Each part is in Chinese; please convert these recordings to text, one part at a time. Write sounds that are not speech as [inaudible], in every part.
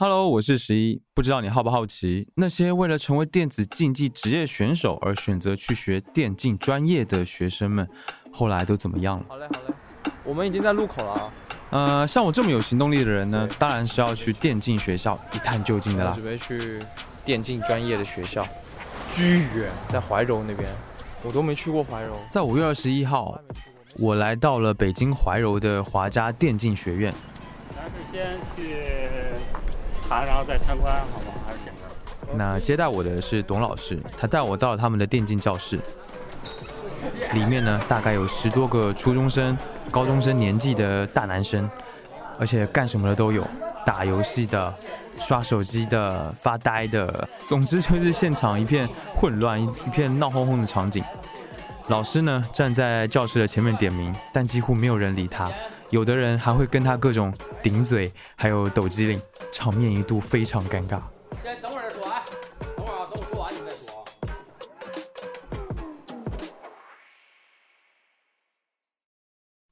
Hello，我是十一。不知道你好不好奇，那些为了成为电子竞技职业选手而选择去学电竞专业的学生们，后来都怎么样了？好嘞，好嘞，我们已经在路口了啊。呃，像我这么有行动力的人呢，当然是要去电竞学校一探究竟的啦。准备去电竞专业的学校，巨远，在怀柔那边，我都没去过怀柔。在五月二十一号，我来到了北京怀柔的华家电竞学院。咱是先去。然后再参观，好吗？还是简单。那接待我的是董老师，他带我到了他们的电竞教室。里面呢，大概有十多个初中生、高中生年纪的大男生，而且干什么的都有，打游戏的、刷手机的、发呆的，总之就是现场一片混乱、一片闹哄哄的场景。老师呢，站在教室的前面点名，但几乎没有人理他。有的人还会跟他各种顶嘴，还有抖机灵，场面一度非常尴尬。先等会儿再说啊，等会儿啊，等我说完你再说。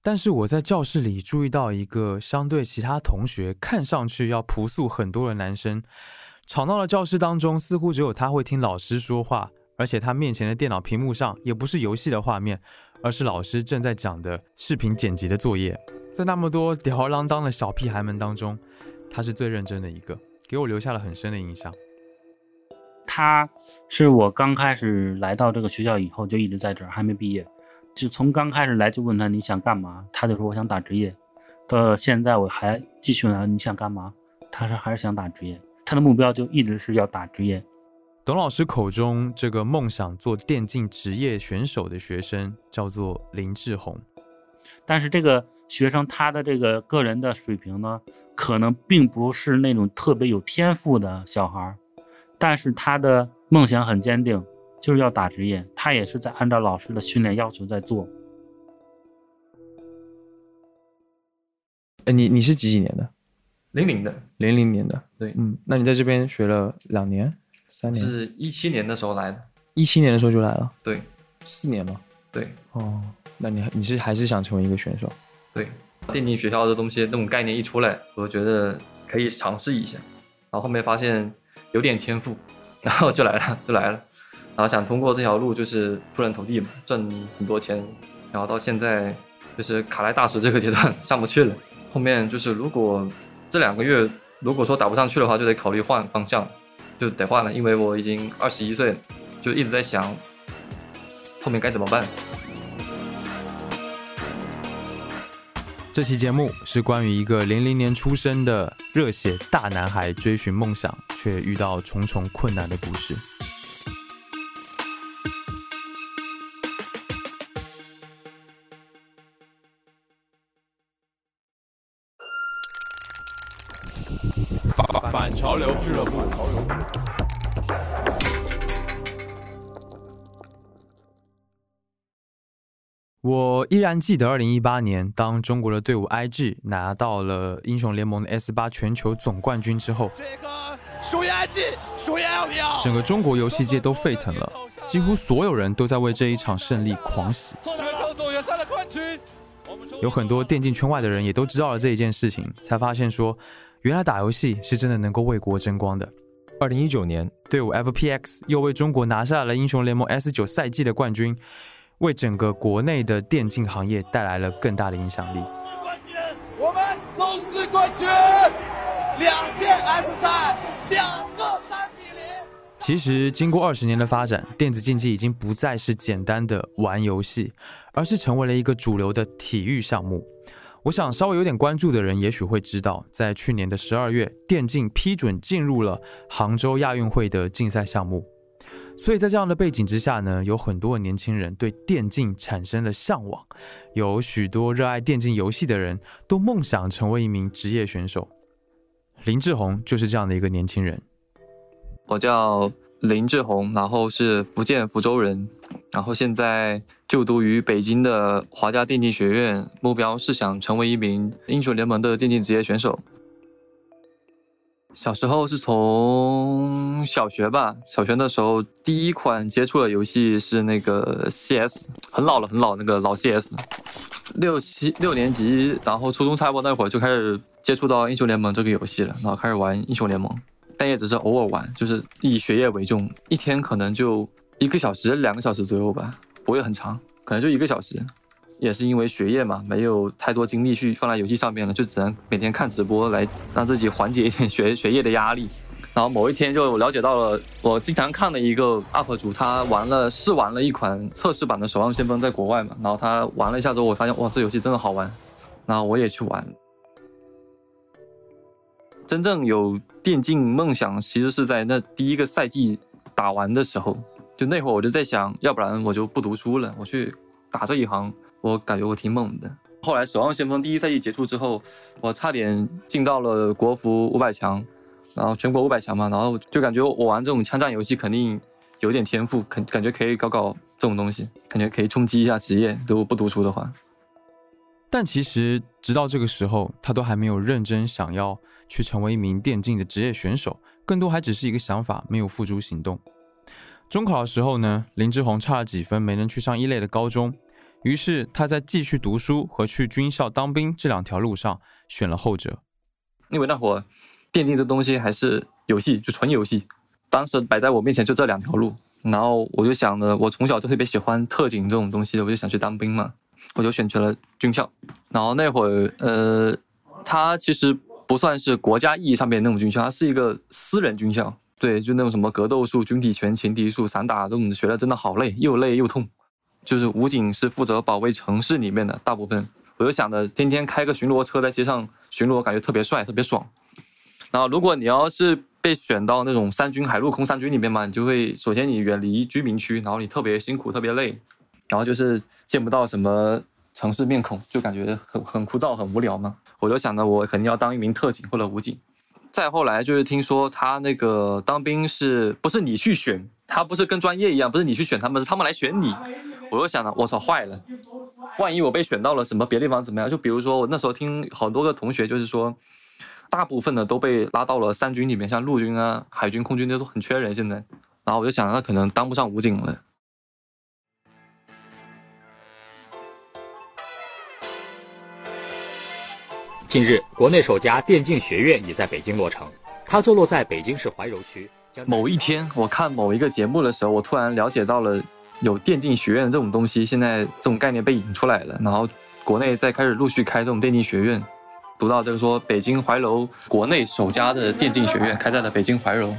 但是我在教室里注意到一个相对其他同学看上去要朴素很多的男生，吵闹的教室当中似乎只有他会听老师说话，而且他面前的电脑屏幕上也不是游戏的画面，而是老师正在讲的视频剪辑的作业。在那么多吊儿郎当的小屁孩们当中，他是最认真的一个，给我留下了很深的印象。他是我刚开始来到这个学校以后就一直在这儿，还没毕业，就从刚开始来就问他你想干嘛，他就说我想打职业。到现在我还继续问你想干嘛，他说还是想打职业，他的目标就一直是要打职业。董老师口中这个梦想做电竞职业选手的学生叫做林志宏，但是这个。学生他的这个个人的水平呢，可能并不是那种特别有天赋的小孩儿，但是他的梦想很坚定，就是要打职业。他也是在按照老师的训练要求在做。哎，你你是几几年的？零零的，零零年的。对，嗯，那你在这边学了两年、三年？是一七年的时候来的。一七年的时候就来了？对，四年吗？对。哦，那你你是还是想成为一个选手？对，电竞学校的东西，那种概念一出来，我觉得可以尝试一下。然后后面发现有点天赋，[laughs] 然后就来了，[laughs] 就来了。然后想通过这条路就是出人头地嘛，赚很多钱。然后到现在就是卡莱大师这个阶段上不去了。后面就是如果这两个月如果说打不上去的话，就得考虑换方向，就得换了，因为我已经二十一岁，就一直在想后面该怎么办。这期节目是关于一个零零年出生的热血大男孩追寻梦想却遇到重重困难的故事。我依然记得，二零一八年，当中国的队伍 IG 拿到了英雄联盟的 S 八全球总冠军之后，这个属于 IG，属于 LPL，整个中国游戏界都沸腾了，几乎所有人都在为这一场胜利狂喜。这场总决赛的冠军，有很多电竞圈外的人也都知道了这一件事情，才发现说，原来打游戏是真的能够为国争光的。二零一九年，队伍 FPX 又为中国拿下了英雄联盟 S 九赛季的冠军。为整个国内的电竞行业带来了更大的影响力。我们总是冠军，两届 S 赛，两个三比零。其实，经过二十年的发展，电子竞技已经不再是简单的玩游戏，而是成为了一个主流的体育项目。我想，稍微有点关注的人，也许会知道，在去年的十二月，电竞批准进入了杭州亚运会的竞赛项目。所以在这样的背景之下呢，有很多年轻人对电竞产生了向往，有许多热爱电竞游戏的人都梦想成为一名职业选手。林志宏就是这样的一个年轻人。我叫林志宏，然后是福建福州人，然后现在就读于北京的华家电竞学院，目标是想成为一名英雄联盟的电竞职业选手。小时候是从小学吧，小学的时候第一款接触的游戏是那个 CS，很老了，很老那个老 CS。六七六年级，然后初中差不多那会儿就开始接触到英雄联盟这个游戏了，然后开始玩英雄联盟，但也只是偶尔玩，就是以学业为重，一天可能就一个小时、两个小时左右吧，不会很长，可能就一个小时。也是因为学业嘛，没有太多精力去放在游戏上面了，就只能每天看直播来让自己缓解一点 [laughs] 学学业的压力。然后某一天就了解到了我经常看的一个 UP 主，他玩了试玩了一款测试版的《守望先锋》在国外嘛，然后他玩了一下之后，我发现哇，这游戏真的好玩，然后我也去玩。真正有电竞梦想，其实是在那第一个赛季打完的时候，就那会儿我就在想，要不然我就不读书了，我去打这一行。我感觉我挺猛的。后来《守望先锋》第一赛季结束之后，我差点进到了国服五百强，然后全国五百强嘛，然后就感觉我玩这种枪战游戏肯定有点天赋，肯感觉可以搞搞这种东西，感觉可以冲击一下职业。如果不读书的话，但其实直到这个时候，他都还没有认真想要去成为一名电竞的职业选手，更多还只是一个想法，没有付诸行动。中考的时候呢，林志宏差了几分，没能去上一类的高中。于是他在继续读书和去军校当兵这两条路上选了后者，因为那会儿电竞这东西还是游戏，就纯游戏。当时摆在我面前就这两条路，然后我就想着，我从小就特别喜欢特警这种东西，我就想去当兵嘛，我就选择了军校。然后那会儿，呃，它其实不算是国家意义上面那种军校，它是一个私人军校。对，就那种什么格斗术、军体拳、擒敌术、散打这种学的真的好累，又累又痛。就是武警是负责保卫城市里面的大部分，我就想着天天开个巡逻车在街上巡逻，感觉特别帅，特别爽。然后如果你要是被选到那种三军海陆空三军里面嘛，你就会首先你远离居民区，然后你特别辛苦，特别累，然后就是见不到什么城市面孔，就感觉很很枯燥，很无聊嘛。我就想着我肯定要当一名特警或者武警。再后来就是听说他那个当兵是不是你去选？他不是跟专业一样，不是你去选他们，是他们来选你。我又想了，我操，坏了！万一我被选到了什么别的地方怎么样？就比如说，我那时候听好多个同学就是说，大部分的都被拉到了三军里面，像陆军啊、海军、空军那都很缺人现在。然后我就想，那可能当不上武警了。近日，国内首家电竞学院也在北京落成，它坐落在北京市怀柔区。某一天，我看某一个节目的时候，我突然了解到了。有电竞学院这种东西，现在这种概念被引出来了，然后国内在开始陆续开这种电竞学院。读到这个说，北京怀柔国内首家的电竞学院开在了北京怀柔。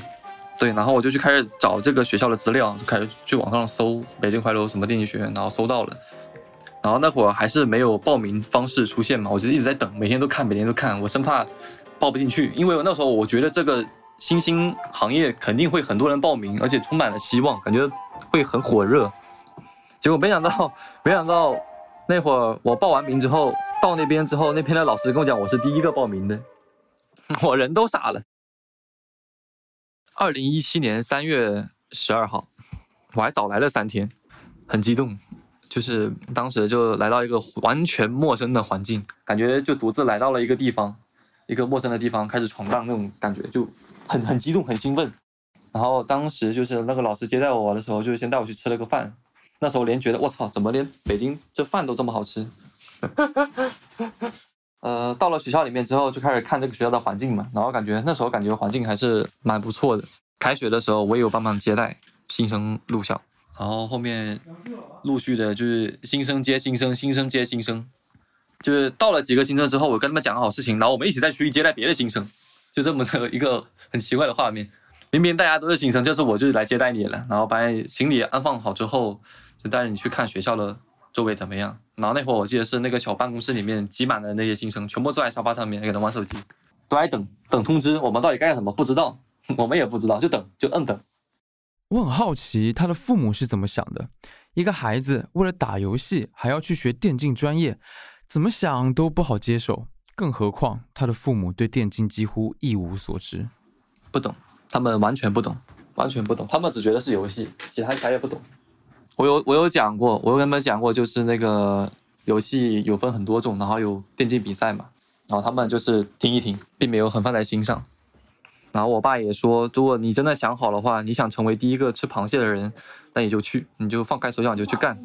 对，然后我就去开始找这个学校的资料，就开始去网上搜北京怀柔什么电竞学院，然后搜到了。然后那会儿还是没有报名方式出现嘛，我就一直在等，每天都看，每天都看，我生怕报不进去，因为那时候我觉得这个新兴行业肯定会很多人报名，而且充满了希望，感觉。会很火热，结果没想到，[laughs] 没想到那会儿我报完名之后，到那边之后，那边的老师跟我讲我是第一个报名的，[laughs] 我人都傻了。二零一七年三月十二号，我还早来了三天，很激动，就是当时就来到一个完全陌生的环境，感觉就独自来到了一个地方，一个陌生的地方开始闯荡那种感觉，就很很激动，很兴奋。然后当时就是那个老师接待我的时候，就是先带我去吃了个饭。那时候连觉得我操，怎么连北京这饭都这么好吃？[laughs] 呃，到了学校里面之后，就开始看这个学校的环境嘛。然后感觉那时候感觉环境还是蛮不错的。开学的时候，我也有帮忙接待新生入校。然后后面陆续的就是新生接新生，新生接新生，就是到了几个新生之后，我跟他们讲好事情，然后我们一起再去接待别的新生，就这么的一个很奇怪的画面。明明大家都是新生，就是我就来接待你了，然后把行李安放好之后，就带着你去看学校的周围怎么样。然后那会儿我记得是那个小办公室里面挤满了那些新生，全部坐在沙发上面给他玩手机，都在等等通知。我们到底干什么？不知道，我们也不知道，就等，就摁等。我很好奇他的父母是怎么想的，一个孩子为了打游戏还要去学电竞专业，怎么想都不好接受。更何况他的父母对电竞几乎一无所知，不懂。他们完全不懂，完全不懂，他们只觉得是游戏，其他啥也不懂。我有我有讲过，我有跟他们讲过，就是那个游戏有分很多种，然后有电竞比赛嘛，然后他们就是听一听，并没有很放在心上。然后我爸也说，如果你真的想好的话，你想成为第一个吃螃蟹的人，那你就去，你就放开手脚你就去干。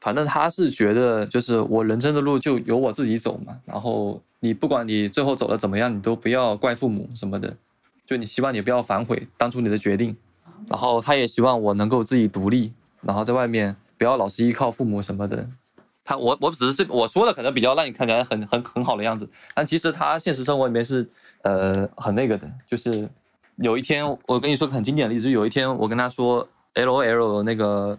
反正他是觉得就是我人生的路就由我自己走嘛，然后你不管你最后走的怎么样，你都不要怪父母什么的，就你希望你不要反悔当初你的决定，然后他也希望我能够自己独立，然后在外面不要老是依靠父母什么的。他我我只是这我说的可能比较让你看起来很很很好的样子，但其实他现实生活里面是呃很那个的，就是有一天我跟你说个很经典的例子，就有一天我跟他说 L O L 那个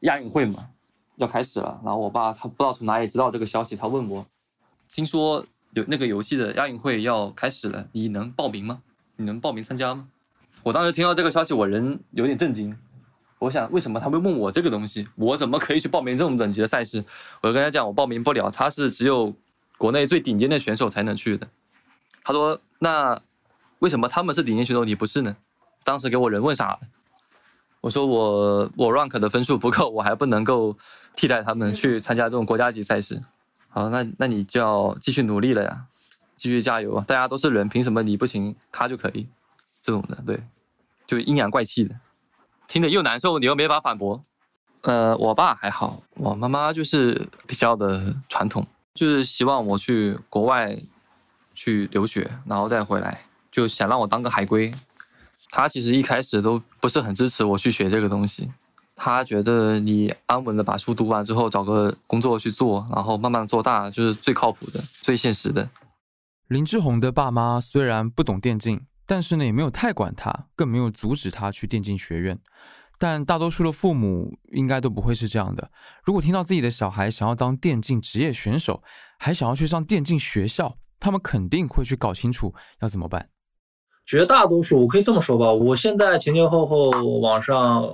亚运会嘛要开始了，然后我爸他不知道从哪里知道这个消息，他问我，听说有那个游戏的亚运会要开始了，你能报名吗？你能报名参加吗？我当时听到这个消息，我人有点震惊。我想，为什么他会问我这个东西？我怎么可以去报名这种等级的赛事？我就跟他讲，我报名不了，他是只有国内最顶尖的选手才能去的。他说，那为什么他们是顶尖选手，你不是呢？当时给我人问傻了。我说我我 rank 的分数不够，我还不能够替代他们去参加这种国家级赛事。好，那那你就要继续努力了呀，继续加油啊！大家都是人，凭什么你不行，他就可以？这种的，对，就阴阳怪气的。听着又难受，你又没法反驳。呃，我爸还好，我妈妈就是比较的传统，就是希望我去国外去留学，然后再回来，就想让我当个海归。他其实一开始都不是很支持我去学这个东西，他觉得你安稳的把书读完之后，找个工作去做，然后慢慢做大，就是最靠谱的、最现实的。林志宏的爸妈虽然不懂电竞。但是呢，也没有太管他，更没有阻止他去电竞学院。但大多数的父母应该都不会是这样的。如果听到自己的小孩想要当电竞职业选手，还想要去上电竞学校，他们肯定会去搞清楚要怎么办。绝大多数，我可以这么说吧，我现在前前后后网上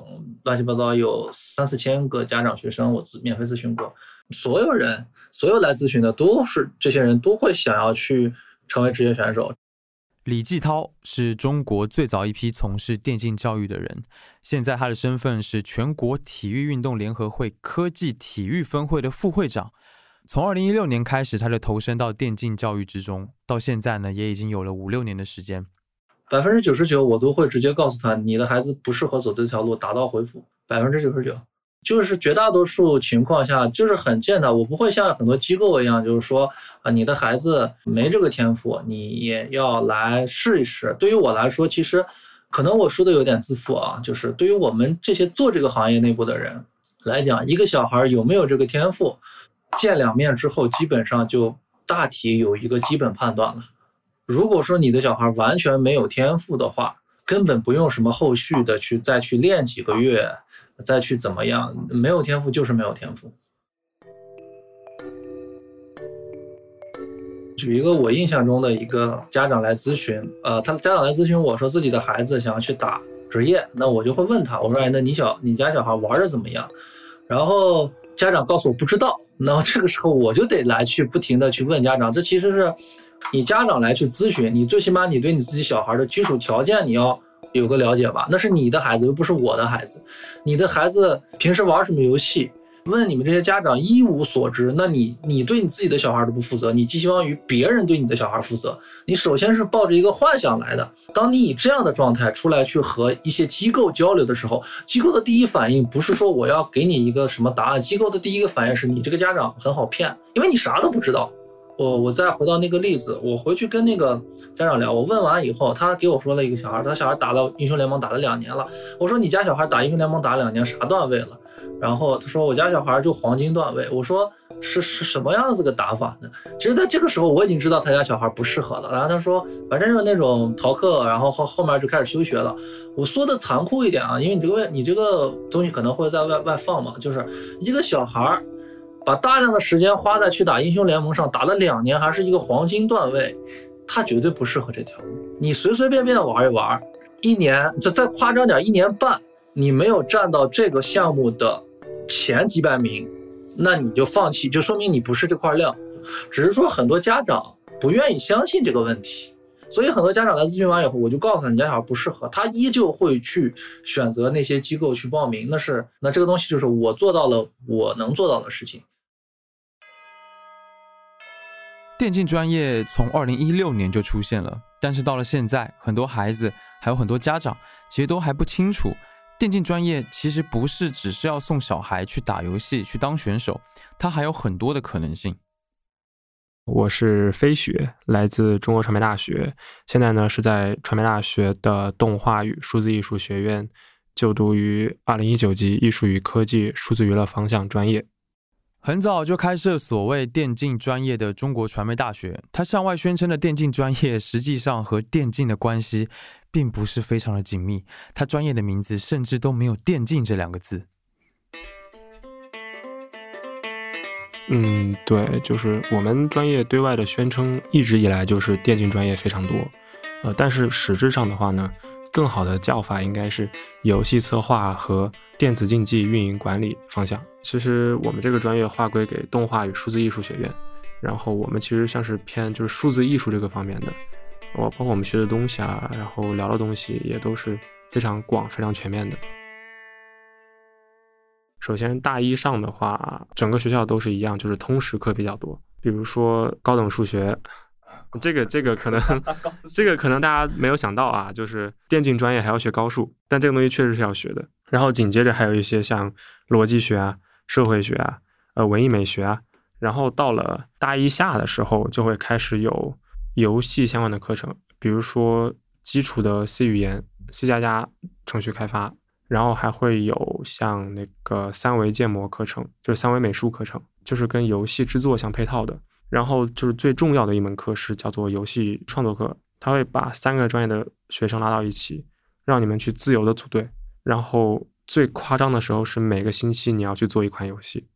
乱七八糟有三四千个家长学生，我咨免费咨询过，所有人，所有来咨询的都是这些人都会想要去成为职业选手。李继涛是中国最早一批从事电竞教育的人，现在他的身份是全国体育运动联合会科技体育分会的副会长。从二零一六年开始，他就投身到电竞教育之中，到现在呢，也已经有了五六年的时间。百分之九十九，我都会直接告诉他，你的孩子不适合走这条路，打道回府。百分之九十九。就是绝大多数情况下，就是很健谈。我不会像很多机构一样，就是说啊，你的孩子没这个天赋，你也要来试一试。对于我来说，其实可能我说的有点自负啊，就是对于我们这些做这个行业内部的人来讲，一个小孩有没有这个天赋，见两面之后，基本上就大体有一个基本判断了。如果说你的小孩完全没有天赋的话，根本不用什么后续的去再去练几个月。再去怎么样？没有天赋就是没有天赋。举一个我印象中的一个家长来咨询，呃，他家长来咨询我说自己的孩子想要去打职业，那我就会问他，我说，哎，那你小你家小孩玩的怎么样？然后家长告诉我不知道，那这个时候我就得来去不停的去问家长，这其实是你家长来去咨询，你最起码你对你自己小孩的基础条件你要。有个了解吧，那是你的孩子，又不是我的孩子。你的孩子平时玩什么游戏？问你们这些家长一无所知。那你，你对你自己的小孩都不负责，你寄希望于别人对你的小孩负责。你首先是抱着一个幻想来的。当你以这样的状态出来去和一些机构交流的时候，机构的第一反应不是说我要给你一个什么答案，机构的第一个反应是你这个家长很好骗，因为你啥都不知道。我我再回到那个例子，我回去跟那个家长聊，我问完以后，他给我说了一个小孩，他小孩打了英雄联盟打了两年了。我说你家小孩打英雄联盟打两年啥段位了？然后他说我家小孩就黄金段位。我说是是什么样子个打法呢？其实在这个时候我已经知道他家小孩不适合了。然后他说反正就是那种逃课，然后后后面就开始休学了。我说的残酷一点啊，因为你这个你这个东西可能会在外外放嘛，就是一个小孩。把大量的时间花在去打英雄联盟上，打了两年还是一个黄金段位，他绝对不适合这条路。你随随便便玩一玩，一年这再夸张点，一年半你没有占到这个项目的前几百名，那你就放弃，就说明你不是这块料。只是说很多家长不愿意相信这个问题，所以很多家长来咨询完以后，我就告诉他，你家小孩不适合，他依旧会去选择那些机构去报名。那是那这个东西就是我做到了我能做到的事情。电竞专业从二零一六年就出现了，但是到了现在，很多孩子还有很多家长其实都还不清楚电竞专业其实不是只是要送小孩去打游戏、去当选手，它还有很多的可能性。我是飞雪，来自中国传媒大学，现在呢是在传媒大学的动画与数字艺术学院就读于二零一九级艺术与科技数字娱乐方向专业。很早就开设所谓电竞专业的中国传媒大学，它向外宣称的电竞专业，实际上和电竞的关系并不是非常的紧密。它专业的名字甚至都没有“电竞”这两个字。嗯，对，就是我们专业对外的宣称，一直以来就是电竞专业非常多。呃，但是实质上的话呢？更好的叫法应该是游戏策划和电子竞技运营管理方向。其实我们这个专业划归给动画与数字艺术学院，然后我们其实像是偏就是数字艺术这个方面的。我包括我们学的东西啊，然后聊的东西也都是非常广、非常全面的。首先大一上的话，整个学校都是一样，就是通识课比较多，比如说高等数学。[laughs] 这个这个可能，这个可能大家没有想到啊，就是电竞专业还要学高数，但这个东西确实是要学的。然后紧接着还有一些像逻辑学啊、社会学啊、呃文艺美学啊。然后到了大一下的时候，就会开始有游戏相关的课程，比如说基础的 C 语言、C 加加程序开发，然后还会有像那个三维建模课程，就是三维美术课程，就是跟游戏制作相配套的。然后就是最重要的一门课是叫做游戏创作课，他会把三个专业的学生拉到一起，让你们去自由的组队。然后最夸张的时候是每个星期你要去做一款游戏。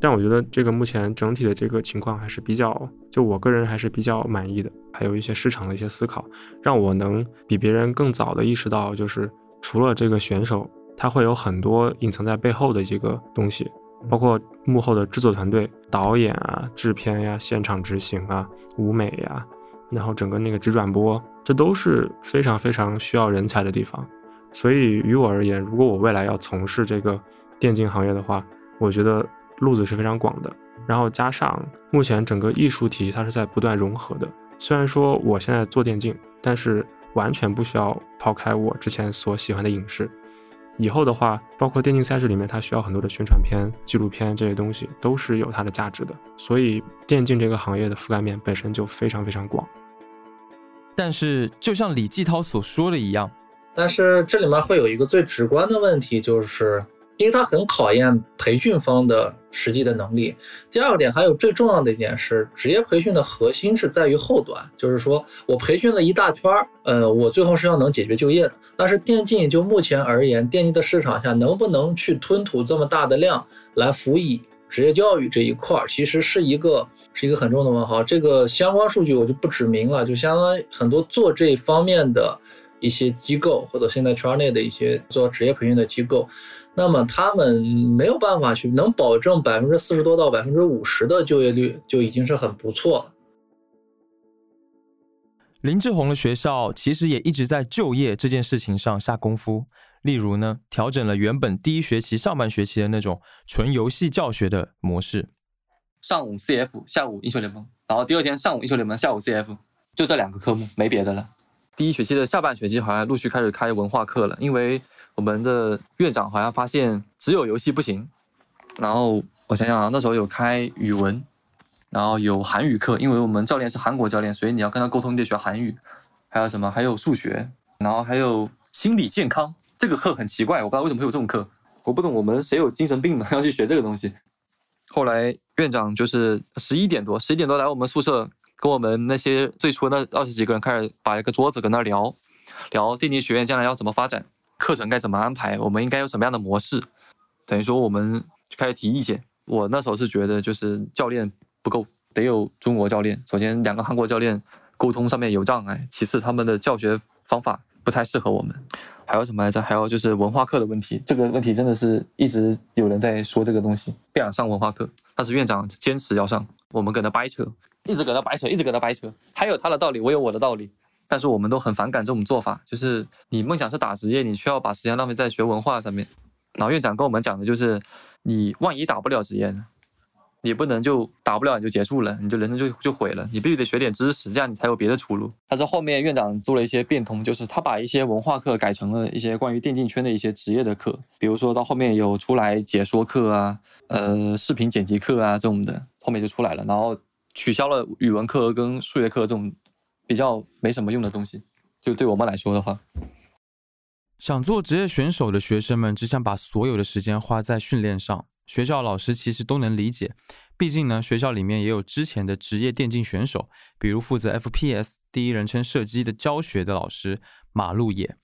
但我觉得这个目前整体的这个情况还是比较，就我个人还是比较满意的。还有一些市场的一些思考，让我能比别人更早的意识到，就是除了这个选手。它会有很多隐藏在背后的这个东西，包括幕后的制作团队、导演啊、制片呀、现场执行啊、舞美呀，然后整个那个直转播，这都是非常非常需要人才的地方。所以于我而言，如果我未来要从事这个电竞行业的话，我觉得路子是非常广的。然后加上目前整个艺术体系它是在不断融合的。虽然说我现在做电竞，但是完全不需要抛开我之前所喜欢的影视。以后的话，包括电竞赛事里面，它需要很多的宣传片、纪录片这些东西，都是有它的价值的。所以，电竞这个行业的覆盖面本身就非常非常广。但是，就像李继涛所说的一样，但是这里面会有一个最直观的问题，就是。因为它很考验培训方的实际的能力。第二个点，还有最重要的一点是，职业培训的核心是在于后端，就是说我培训了一大圈儿，呃，我最后是要能解决就业的。但是电竞就目前而言，电竞的市场下能不能去吞吐这么大的量来辅以职业教育这一块儿，其实是一个是一个很重的问号。这个相关数据我就不指明了，就相当于很多做这方面的一些机构，或者现在圈内的一些做职业培训的机构。那么他们没有办法去能保证百分之四十多到百分之五十的就业率，就已经是很不错了。林志宏的学校其实也一直在就业这件事情上下功夫，例如呢，调整了原本第一学期上半学期的那种纯游戏教学的模式，上午 CF，下午英雄联盟，然后第二天上午英雄联盟，下午 CF，就这两个科目，没别的了。第一学期的下半学期好像陆续开始开文化课了，因为我们的院长好像发现只有游戏不行，然后我想想啊，那时候有开语文，然后有韩语课，因为我们教练是韩国教练，所以你要跟他沟通，你得学韩语，还有什么？还有数学，然后还有心理健康，这个课很奇怪，我不知道为什么会有这种课，我不懂我们谁有精神病嘛，要去学这个东西。后来院长就是十一点多，十一点多来我们宿舍。跟我们那些最初那二十几个人开始摆一个桌子，跟那聊聊电竞学院将来要怎么发展，课程该怎么安排，我们应该有什么样的模式。等于说，我们就开始提意见。我那时候是觉得，就是教练不够，得有中国教练。首先，两个韩国教练沟通上面有障碍；其次，他们的教学方法不太适合我们。还有什么来着？还有就是文化课的问题。这个问题真的是一直有人在说这个东西，不想上文化课，但是院长坚持要上，我们跟他掰扯。一直搁那掰扯，一直搁那掰扯，他有他的道理，我有我的道理，但是我们都很反感这种做法。就是你梦想是打职业，你需要把时间浪费在学文化上面。然后院长跟我们讲的就是，你万一打不了职业呢？你不能就打不了你就结束了，你就人生就就毁了。你必须得学点知识，这样你才有别的出路。但是后面院长做了一些变通，就是他把一些文化课改成了一些关于电竞圈的一些职业的课，比如说到后面有出来解说课啊，呃，视频剪辑课啊这种的，后面就出来了。然后取消了语文课跟数学课这种比较没什么用的东西。就对我们来说的话，想做职业选手的学生们只想把所有的时间花在训练上。学校老师其实都能理解，毕竟呢，学校里面也有之前的职业电竞选手，比如负责 FPS 第一人称射击的教学的老师马路野。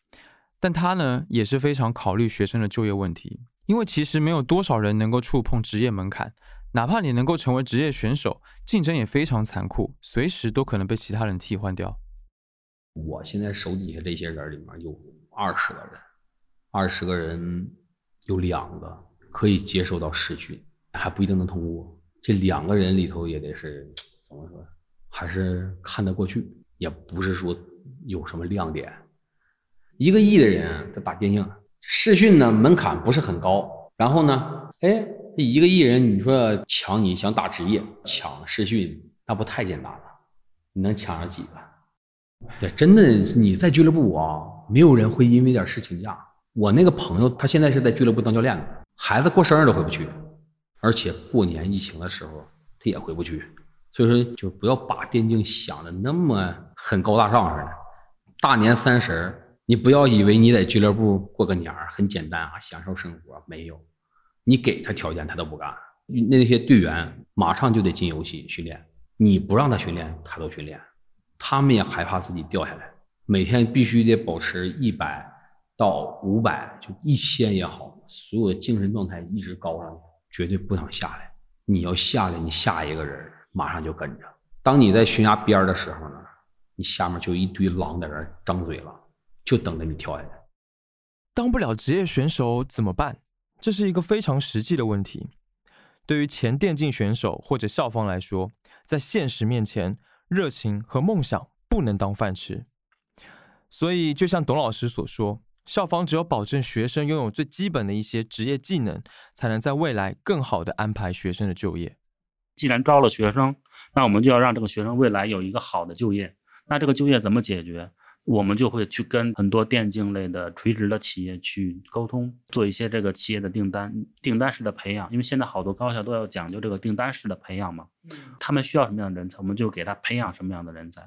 但他呢，也是非常考虑学生的就业问题，因为其实没有多少人能够触碰职业门槛，哪怕你能够成为职业选手，竞争也非常残酷，随时都可能被其他人替换掉。我现在手底下这些人里面有二十个人，二十个人有两个。可以接受到试训，还不一定能通过。这两个人里头也得是怎么说，还是看得过去，也不是说有什么亮点。一个亿的人他打电竞试训呢，门槛不是很高。然后呢，哎，这一个艺人，你说抢你想打职业，抢试训那不太简单了？你能抢上几个？对，真的你在俱乐部啊，没有人会因为点事请假。我那个朋友，他现在是在俱乐部当教练的。孩子过生日都回不去，而且过年疫情的时候他也回不去，所以说就不要把电竞想的那么很高大上似的。大年三十你不要以为你在俱乐部过个年很简单啊，享受生活没有，你给他条件他都不干。那些队员马上就得进游戏训练，你不让他训练，他都训练，他们也害怕自己掉下来，每天必须得保持一百到五百，就一千也好。所有的精神状态一直高上，绝对不想下来。你要下来，你下一个人马上就跟着。当你在悬崖边的时候呢，你下面就一堆狼在那张嘴了，就等着你跳下来。当不了职业选手怎么办？这是一个非常实际的问题。对于前电竞选手或者校方来说，在现实面前，热情和梦想不能当饭吃。所以，就像董老师所说。校方只有保证学生拥有最基本的一些职业技能，才能在未来更好的安排学生的就业。既然招了学生，那我们就要让这个学生未来有一个好的就业。那这个就业怎么解决？我们就会去跟很多电竞类的垂直的企业去沟通，做一些这个企业的订单、订单式的培养。因为现在好多高校都要讲究这个订单式的培养嘛，他们需要什么样的人才，我们就给他培养什么样的人才。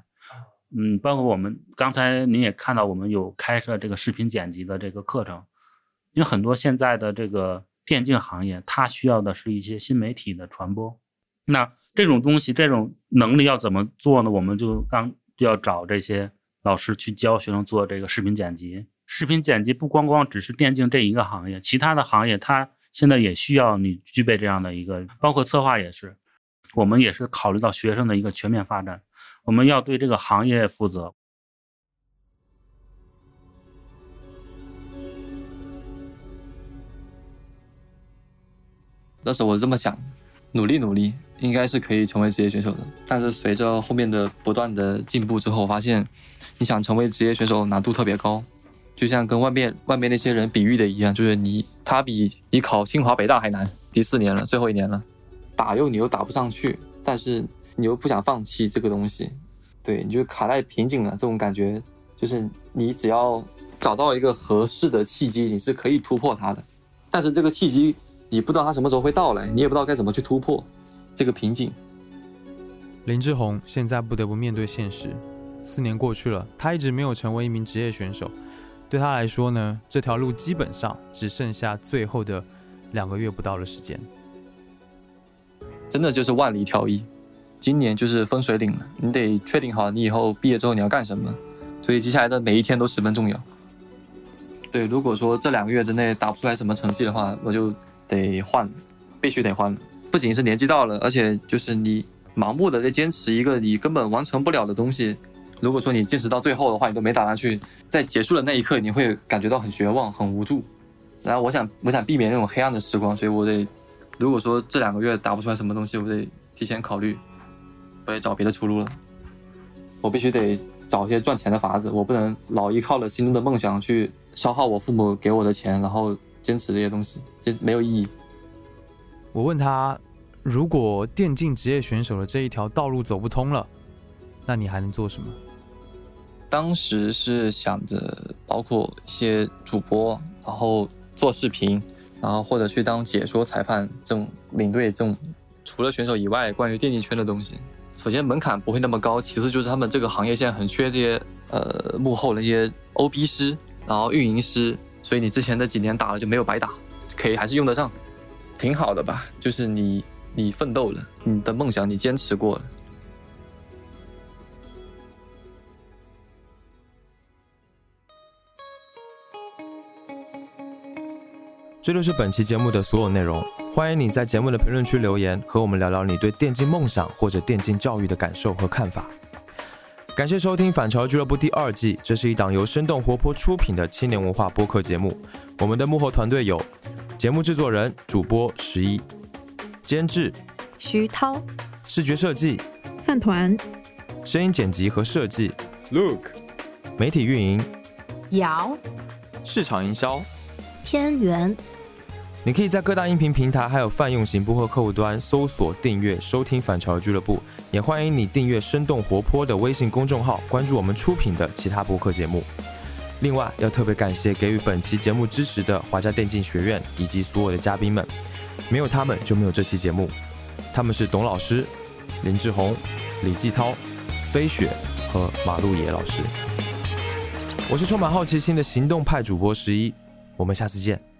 嗯，包括我们刚才您也看到，我们有开设这个视频剪辑的这个课程，因为很多现在的这个电竞行业，它需要的是一些新媒体的传播。那这种东西，这种能力要怎么做呢？我们就刚就要找这些老师去教学生做这个视频剪辑。视频剪辑不光光只是电竞这一个行业，其他的行业它现在也需要你具备这样的一个，包括策划也是，我们也是考虑到学生的一个全面发展。我们要对这个行业负责。那时候我这么想，努力努力，应该是可以成为职业选手的。但是随着后面的不断的进步之后，发现你想成为职业选手难度特别高，就像跟外面外面那些人比喻的一样，就是你他比你考清华北大还难。第四年了，最后一年了，打又你又打不上去，但是。你又不想放弃这个东西，对，你就卡在瓶颈了。这种感觉就是你只要找到一个合适的契机，你是可以突破它的。但是这个契机你不知道它什么时候会到来，你也不知道该怎么去突破这个瓶颈。林志宏现在不得不面对现实，四年过去了，他一直没有成为一名职业选手。对他来说呢，这条路基本上只剩下最后的两个月不到的时间，真的就是万里挑一。今年就是分水岭了，你得确定好你以后毕业之后你要干什么，所以接下来的每一天都十分重要。对，如果说这两个月之内打不出来什么成绩的话，我就得换，必须得换。不仅是年纪到了，而且就是你盲目的在坚持一个你根本完成不了的东西。如果说你坚持到最后的话，你都没打算去，在结束的那一刻你会感觉到很绝望、很无助。然后我想，我想避免那种黑暗的时光，所以我得，如果说这两个月打不出来什么东西，我得提前考虑。我得找别的出路了，我必须得找一些赚钱的法子，我不能老依靠了心中的梦想去消耗我父母给我的钱，然后坚持这些东西，这没有意义。我问他，如果电竞职业选手的这一条道路走不通了，那你还能做什么？当时是想着，包括一些主播，然后做视频，然后或者去当解说裁判这种领队这种，除了选手以外，关于电竞圈的东西，首先门槛不会那么高，其次就是他们这个行业现在很缺这些呃幕后那些 OB 师，然后运营师，所以你之前的几年打了就没有白打，可以还是用得上，挺好的吧？就是你你奋斗了，你的梦想你坚持过了。这就是本期节目的所有内容。欢迎你在节目的评论区留言，和我们聊聊你对电竞梦想或者电竞教育的感受和看法。感谢收听《反潮俱乐部》第二季，这是一档由生动活泼出品的青年文化播客节目。我们的幕后团队有节目制作人、主播十一，监制徐涛，视觉设计饭团，声音剪辑和设计 Look，媒体运营瑶，市场营销天元。你可以在各大音频平台还有泛用型播客客户端搜索订阅收听反潮俱乐部，也欢迎你订阅生动活泼的微信公众号，关注我们出品的其他播客节目。另外，要特别感谢给予本期节目支持的华家电竞学院以及所有的嘉宾们，没有他们就没有这期节目。他们是董老师、林志宏、李继涛、飞雪和马路野老师。我是充满好奇心的行动派主播十一，我们下次见。